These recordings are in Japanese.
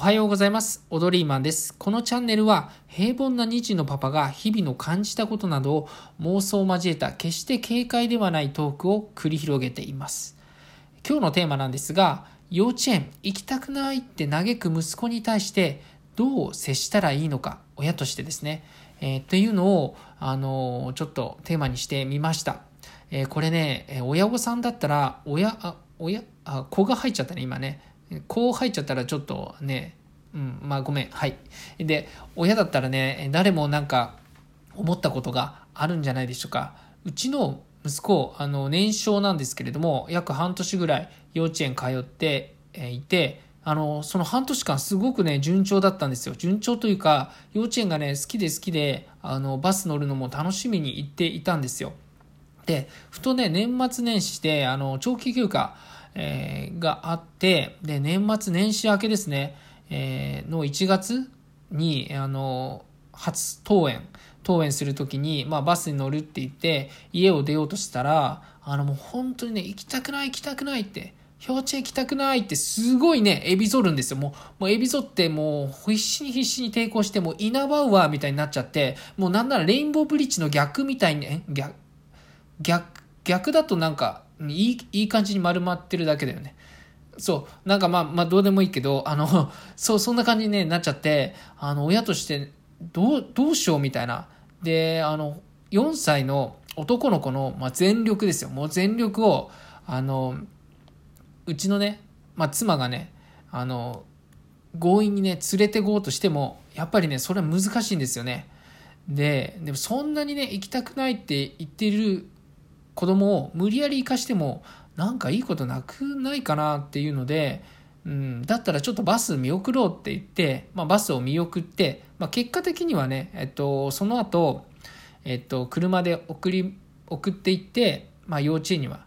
おはようございます。オドリーマンです。このチャンネルは平凡な2児のパパが日々の感じたことなどを妄想を交えた決して軽快ではないトークを繰り広げています。今日のテーマなんですが、幼稚園行きたくないって嘆く息子に対してどう接したらいいのか、親としてですね、えー、っていうのを、あのー、ちょっとテーマにしてみました。えー、これね、親御さんだったら、親、あ、親、あ、子が入っちゃったね、今ね。こう入っちゃったらちょっとね、うん、まあごめん、はい。で、親だったらね、誰もなんか思ったことがあるんじゃないでしょうか。うちの息子、あの、年少なんですけれども、約半年ぐらい幼稚園通っていて、あの、その半年間すごくね、順調だったんですよ。順調というか、幼稚園がね、好きで好きで、あの、バス乗るのも楽しみに行っていたんですよ。で、ふとね、年末年始で、あの、長期休暇、えー、があって、で、年末年始明けですね、えー、の1月に、あの、初登園、登園するときに、まあ、バスに乗るって言って、家を出ようとしたら、あの、もう本当にね、行きたくない、行きたくないって、幼稚園行きたくないってすごいね、エビゾるんですよ。もう、もうエビゾってもう必死に必死に抵抗して、もうイナバウアーみたいになっちゃって、もうなんならレインボーブリッジの逆みたいに、ね、逆、逆、逆だとなんか、いい、いい感じに丸まってるだけだよね。そう。なんかまあ、まあどうでもいいけど、あの、そう、そんな感じに、ね、なっちゃって、あの、親として、どう、どうしようみたいな。で、あの、4歳の男の子の、まあ、全力ですよ。もう全力を、あの、うちのね、まあ、妻がね、あの、強引にね、連れてこうとしても、やっぱりね、それは難しいんですよね。で、でもそんなにね、行きたくないって言ってる子供を無理やり生かしてもなんかいいことなくないかなっていうので、うん、だったらちょっとバス見送ろうって言って、まあ、バスを見送って、まあ、結果的にはね、えっと、その後、えっと、車で送り送っていって、まあ、幼稚園には、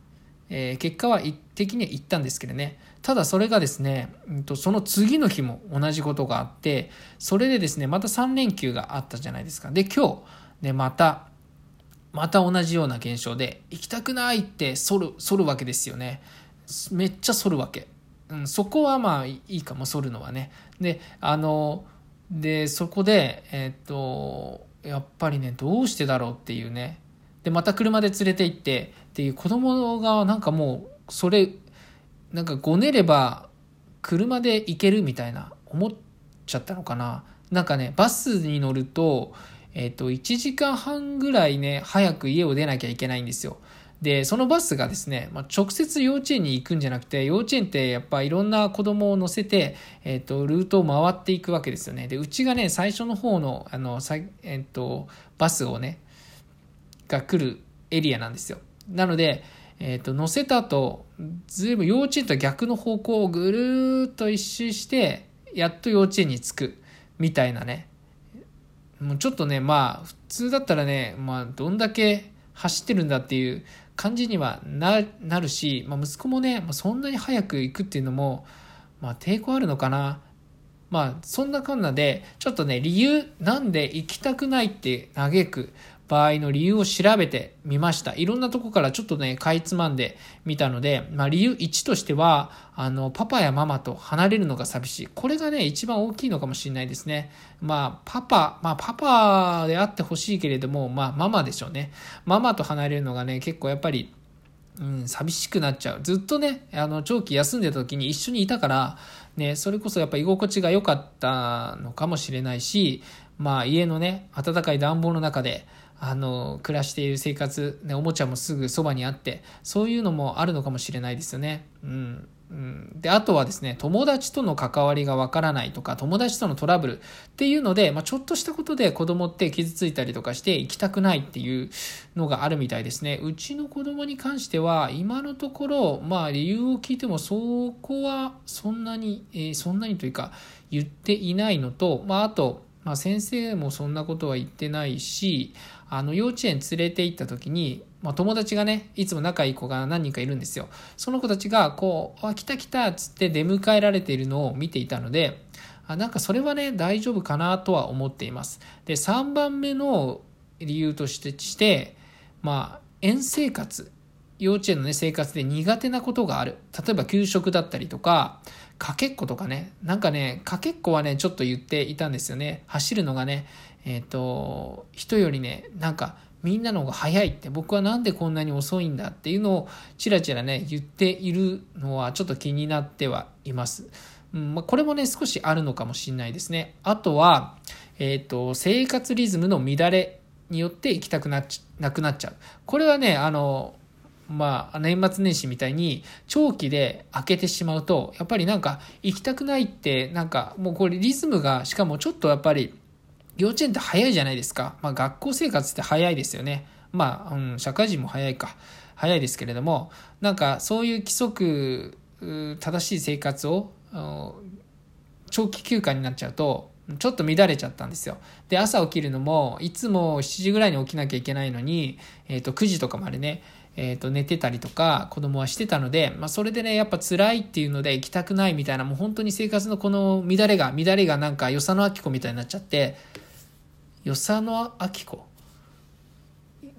えー、結果は的には行ったんですけどね。ただそれがですね、うん、とその次の日も同じことがあってそれでですねまた3連休があったじゃないですか。で今日、ね、またまた同じような現象で行きたくないって反る反るわけですよね。めっちゃ反るわけ、うん、そこはまあいいかも反るのはね。であのでそこでえっ、とやっぱりねどうしてだろうっていうね。でまた車で連れて行ってっていう子供がなんかもうそれなんかごねれば車で行けるみたいな思っちゃったのかな。なんかねバスに乗るとえっ、と、1時間半ぐらいね、早く家を出なきゃいけないんですよ。で、そのバスがですね、まあ、直接幼稚園に行くんじゃなくて、幼稚園ってやっぱいろんな子供を乗せて、えっ、と、ルートを回っていくわけですよね。で、うちがね、最初の方の、あの、さえっ、と、バスをね、が来るエリアなんですよ。なので、えっ、と、乗せた後、ずいぶん幼稚園と逆の方向をぐるーっと一周して、やっと幼稚園に着く、みたいなね、もうちょっとね、まあ、普通だったらね、まあ、どんだけ走ってるんだっていう感じにはなるし、まあ、息子もね、まあ、そんなに早く行くっていうのも、まあ、抵抗あるのかな。まあ、そんなこんなで、ちょっとね、理由、なんで行きたくないって嘆く場合の理由を調べてみました。いろんなとこからちょっとね、かいつまんでみたので、まあ理由1としては、あの、パパやママと離れるのが寂しい。これがね、一番大きいのかもしれないですね。まあ、パパ、まあパパであってほしいけれども、まあママでしょうね。ママと離れるのがね、結構やっぱり、うん、寂しくなっちゃう。ずっとね、あの、長期休んでた時に一緒にいたから、ね、それこそやっぱ居心地が良かったのかもしれないし、まあ家のね、暖かい暖房の中で、あの、暮らしている生活、ね、おもちゃもすぐそばにあって、そういうのもあるのかもしれないですよね。うん。うん、で、あとはですね、友達との関わりがわからないとか、友達とのトラブルっていうので、まあ、ちょっとしたことで子供って傷ついたりとかして行きたくないっていうのがあるみたいですね。うちの子供に関しては、今のところ、まあ理由を聞いても、そこはそんなに、えー、そんなにというか言っていないのと、まああと、まあ先生もそんなことは言ってないし、あの幼稚園連れて行った時に、まあ、友達がねいつも仲いい子が何人かいるんですよ。その子たちがこう「あ来た来た」っつって出迎えられているのを見ていたのであなんかそれはね大丈夫かなとは思っています。で3番目の理由としてしてまあ園生活。幼稚園のね生活で苦手なことがある。例えば給食だったりとかかけっことかね、なんかね、かけっこはね、ちょっと言っていたんですよね。走るのがね、えっ、ー、と、人よりね、なんか、みんなの方が早いって、僕はなんでこんなに遅いんだっていうのを、ちらちらね、言っているのは、ちょっと気になってはいます。うんまあ、これもね、少しあるのかもしれないですね。あとは、えっ、ー、と、生活リズムの乱れによって行きたくなくなっちゃう。これはね、あの、まあ、年末年始みたいに長期で開けてしまうと、やっぱりなんか行きたくないって、なんかもうこれリズムが、しかもちょっとやっぱり幼稚園って早いじゃないですか。まあ学校生活って早いですよね。まあ、うん、社会人も早いか。早いですけれども、なんかそういう規則、正しい生活を長期休暇になっちゃうと、ちょっと乱れちゃったんですよ。で、朝起きるのも、いつも7時ぐらいに起きなきゃいけないのに、えっ、ー、と、9時とかまでね、えっ、ー、と、寝てたりとか、子供はしてたので、まあ、それでね、やっぱ辛いっていうので行きたくないみたいな、もう本当に生活のこの乱れが、乱れがなんか、与謝野明子みたいになっちゃって、与謝野明子？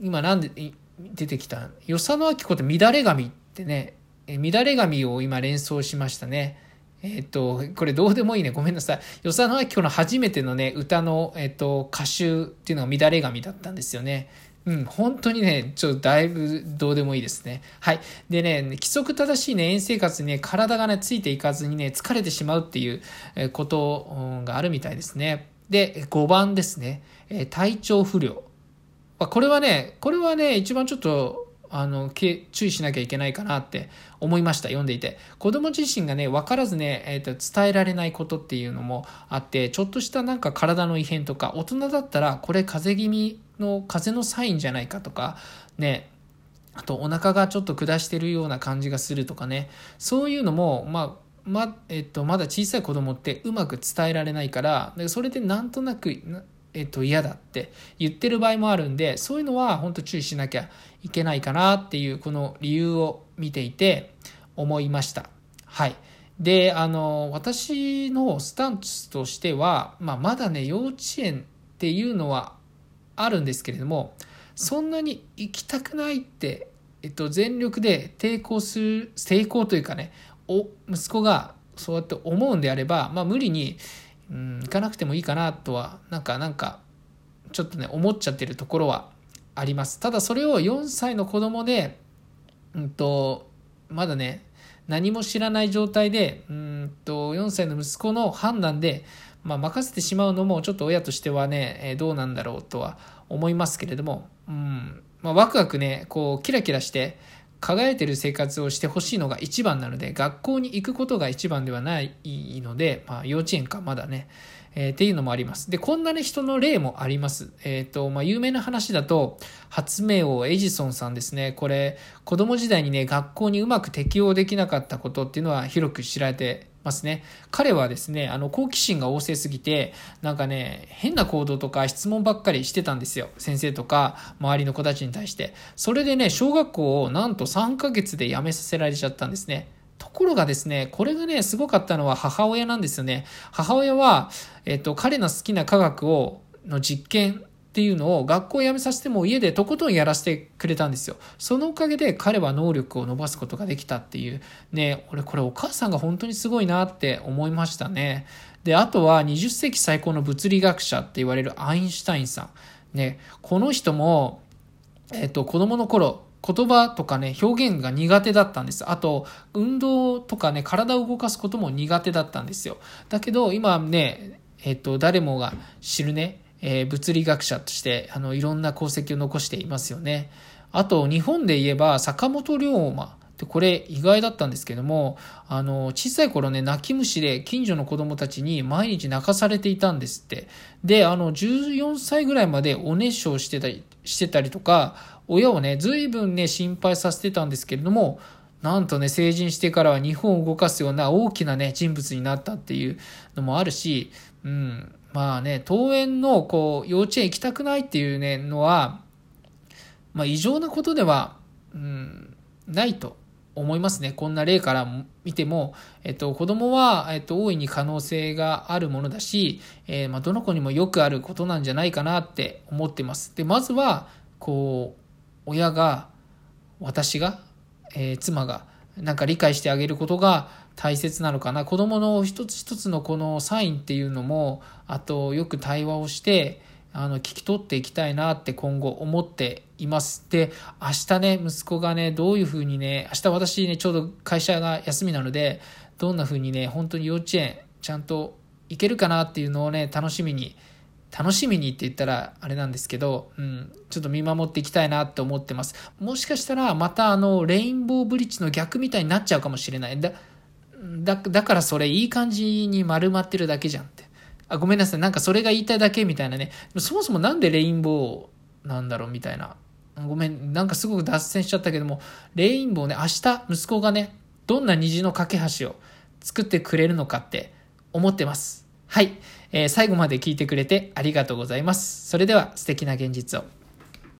今なんで出てきた？与謝野明子って乱れ髪ってね、乱れ髪を今連想しましたね。えっ、と、これどうでもいいね。ごめんなさい。与謝野明子の初めてのね、歌の、えっ、と、歌集っていうのが乱れ髪だったんですよね。うん、本当にね、ちょっとだいぶどうでもいいですね。はい。でね、規則正しいね、遠生活にね、体がね、ついていかずにね、疲れてしまうっていうことがあるみたいですね。で、5番ですね。え体調不良。これはね、これはね、一番ちょっとあの、注意しなきゃいけないかなって思いました、読んでいて。子供自身がね、分からずね、え、ー、と、伝えられないことっていうのもあって、ちょっとしたなんか体の異変とか、大人だったら、これ風邪気味の風邪のサインじゃないかとか、ね、あとお腹がちょっと下してるような感じがするとかね、そういうのも、まあ、ま、えっと、まだ小さい子供ってうまく伝えられないから、それでなんとなく、えっと、嫌だって言ってる場合もあるんで、そういうのは本当注意しなきゃいけないかなっていう、この理由を見ていて思いました。はい。で、あの、私のスタンスとしては、まあ、まだね、幼稚園っていうのはあるんですけれども、そんなに行きたくないって、えっと、全力で抵抗する、抵抗というかね、お、息子がそうやって思うんであれば、まあ、無理に、うん、行かなくてもいいかなとは、なんか、なんか、ちょっとね、思っちゃってるところはあります。ただそれを4歳の子供で、うんと、まだね、何も知らない状態で、うんと、4歳の息子の判断で、まあ、任せてしまうのもちょっと親としてはね、えどうなんだろうとは思いますけれども、うん、まあ、ワクワクね、こう、キラキラして、輝いてる生活をしてほしいのが一番なので、学校に行くことが一番ではないので、まあ、幼稚園か、まだね、えー、っていうのもあります。で、こんなね、人の例もあります。えっ、ー、と、まあ、有名な話だと、発明王エジソンさんですね。これ、子供時代にね、学校にうまく適応できなかったことっていうのは広く知られてますね。彼はですね、あの、好奇心が旺盛すぎて、なんかね、変な行動とか質問ばっかりしてたんですよ。先生とか、周りの子たちに対して。それでね、小学校をなんと3ヶ月で辞めさせられちゃったんですね。ところがですね、これがね、すごかったのは母親なんですよね。母親は、えっと、彼の好きな科学を、の実験っていうのを学校を辞めさせても家でとことんやらせてくれたんですよ。そのおかげで彼は能力を伸ばすことができたっていう。ね、俺これお母さんが本当にすごいなって思いましたね。で、あとは20世紀最高の物理学者って言われるアインシュタインさん。ね、この人も、えっと、子供の頃、言葉とかね、表現が苦手だったんです。あと、運動とかね、体を動かすことも苦手だったんですよ。だけど、今ね、えっと、誰もが知るね、えー、物理学者として、あの、いろんな功績を残していますよね。あと、日本で言えば、坂本龍馬。で、これ意外だったんですけども、あの、小さい頃ね、泣き虫で近所の子供たちに毎日泣かされていたんですって。で、あの、14歳ぐらいまでお熱唱してたり、してたりとか、親をね、随分ね、心配させてたんですけれども、なんとね、成人してからは日本を動かすような大きなね、人物になったっていうのもあるし、うん、まあね、登園のこう幼稚園行きたくないっていうね、のは、まあ異常なことでは、うん、ないと思いますね。こんな例から見ても、えっと、子供は、えっと、大いに可能性があるものだし、えー、まあ、どの子にもよくあることなんじゃないかなって思ってます。で、まずは、こう、親が、私が、えー、妻が、なんか理解してあげることが大切なのかな。子供の一つ一つのこのサインっていうのも、あとよく対話をして、あの、聞き取っていきたいなって今後思っています。で、明日ね、息子がね、どういうふうにね、明日私ね、ちょうど会社が休みなので、どんなふうにね、本当に幼稚園、ちゃんと行けるかなっていうのをね、楽しみに、楽しみにって言ったらあれなんですけど、うん、ちょっと見守っていきたいなって思ってます。もしかしたらまたあの、レインボーブリッジの逆みたいになっちゃうかもしれない。だ、だだからそれいい感じに丸まってるだけじゃんって。あ、ごめんなさい。なんかそれが言いたいだけみたいなね。そもそもなんでレインボーなんだろうみたいな。ごめん。なんかすごく脱線しちゃったけども、レインボーね、明日息子がね、どんな虹の架け橋を作ってくれるのかって思ってます。はい。えー、最後まで聞いてくれてありがとうございます。それでは素敵な現実を。